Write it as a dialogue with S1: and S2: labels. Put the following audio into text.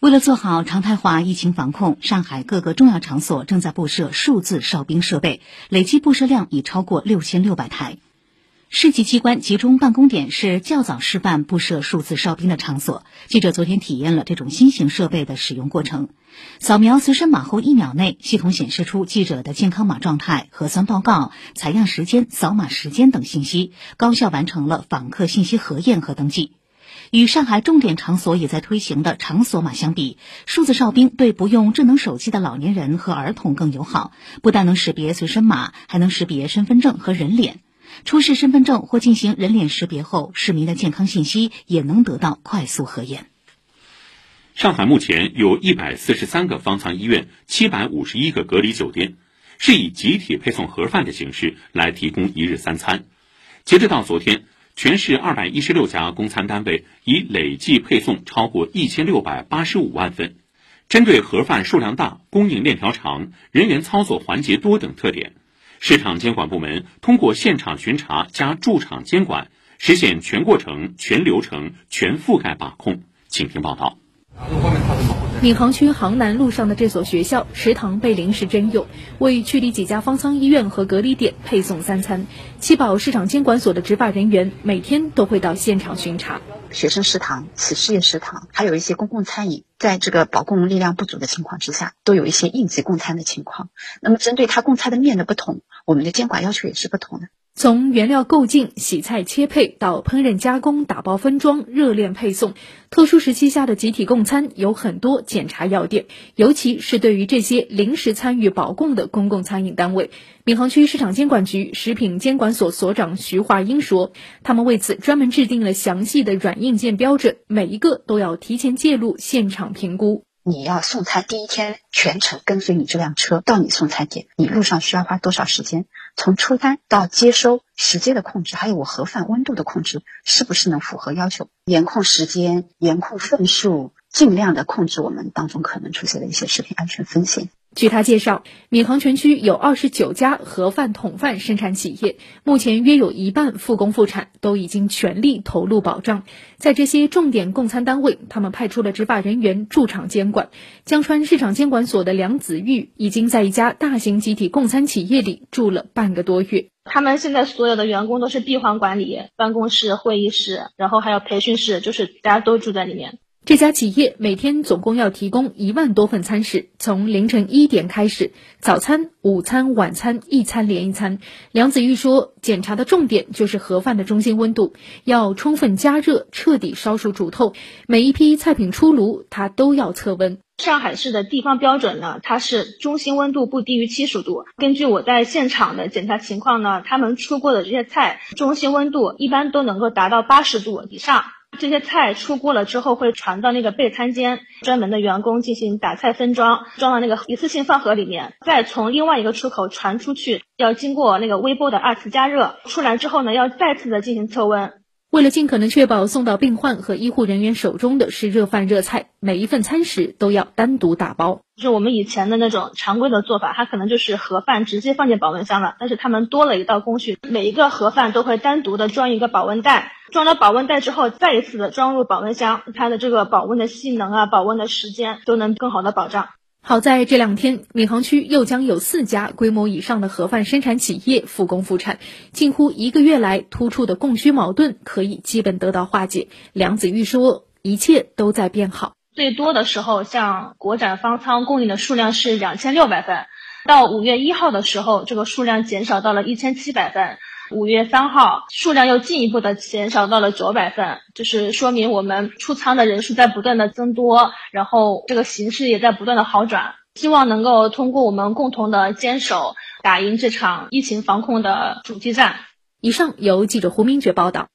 S1: 为了做好常态化疫情防控，上海各个重要场所正在布设数字哨兵设备，累计布设量已超过六千六百台。市级机关集中办公点是较早示范布设数字哨兵的场所。记者昨天体验了这种新型设备的使用过程。扫描随身码后，一秒内系统显示出记者的健康码状态、核酸报告、采样时间、扫码时间等信息，高效完成了访客信息核验和登记。与上海重点场所也在推行的场所码相比，数字哨兵对不用智能手机的老年人和儿童更友好。不但能识别随身码，还能识别身份证和人脸。出示身份证或进行人脸识别后，市民的健康信息也能得到快速核验。
S2: 上海目前有一百四十三个方舱医院，七百五十一个隔离酒店，是以集体配送盒饭的形式来提供一日三餐。截止到昨天。全市二百一十六家供餐单位已累计配送超过一千六百八十五万份。针对盒饭数量大、供应链条长、人员操作环节多等特点，市场监管部门通过现场巡查加驻场监管，实现全过程、全流程、全覆盖把控。请听报道。
S3: 闵行区杭南路上的这所学校食堂被临时征用，为区里几家方舱医院和隔离点配送三餐。七宝市场监管所的执法人员每天都会到现场巡查。
S4: 学生食堂、企事业食堂，还有一些公共餐饮，在这个保供力量不足的情况之下，都有一些应急供餐的情况。那么，针对它供餐的面的不同，我们的监管要求也是不同的。
S3: 从原料购进、洗菜切配到烹饪加工、打包分装、热链配送，特殊时期下的集体供餐有很多检查要点，尤其是对于这些临时参与保供的公共餐饮单位。闵行区市场监管局食品监管所所长徐华英说：“他们为此专门制定了详细的软硬件标准，每一个都要提前介入现场评估。
S4: 你要送餐第一天全程跟随你这辆车到你送餐点，你路上需要花多少时间？”从出单到接收时间的控制，还有我盒饭温度的控制，是不是能符合要求？严控时间，严控份数，尽量的控制我们当中可能出现的一些食品安全风险。
S3: 据他介绍，闵行全区有二十九家盒饭、桶饭生产企业，目前约有一半复工复产，都已经全力投入保障。在这些重点供餐单位，他们派出了执法人员驻场监管。江川市场监管所的梁子玉已经在一家大型集体供餐企业里住了半个多月。
S5: 他们现在所有的员工都是闭环管理，办公室、会议室，然后还有培训室，就是大家都住在里面。
S3: 这家企业每天总共要提供一万多份餐食，从凌晨一点开始，早餐、午餐、晚餐一餐连一餐。梁子玉说，检查的重点就是盒饭的中心温度，要充分加热，彻底烧熟煮透。每一批菜品出炉，他都要测温。
S5: 上海市的地方标准呢，它是中心温度不低于七十度。根据我在现场的检查情况呢，他们出锅的这些菜，中心温度一般都能够达到八十度以上。这些菜出锅了之后，会传到那个备餐间，专门的员工进行打菜分装，装到那个一次性饭盒里面，再从另外一个出口传出去，要经过那个微波的二次加热，出来之后呢，要再次的进行测温。
S3: 为了尽可能确保送到病患和医护人员手中的是热饭热菜，每一份餐食都要单独打包。
S5: 就是我们以前的那种常规的做法，它可能就是盒饭直接放进保温箱了，但是他们多了一道工序，每一个盒饭都会单独的装一个保温袋，装了保温袋之后，再一次的装入保温箱，它的这个保温的性能啊，保温的时间都能更好的保障。
S3: 好在这两天，闵行区又将有四家规模以上的盒饭生产企业复工复产，近乎一个月来突出的供需矛盾可以基本得到化解。梁子玉说：“一切都在变好。
S5: 最多的时候，像国展方舱供应的数量是两千六百份，到五月一号的时候，这个数量减少到了一千七百份。”五月三号，数量又进一步的减少到了九百份，就是说明我们出仓的人数在不断的增多，然后这个形势也在不断的好转。希望能够通过我们共同的坚守，打赢这场疫情防控的主激战。
S3: 以上由记者胡明珏报道。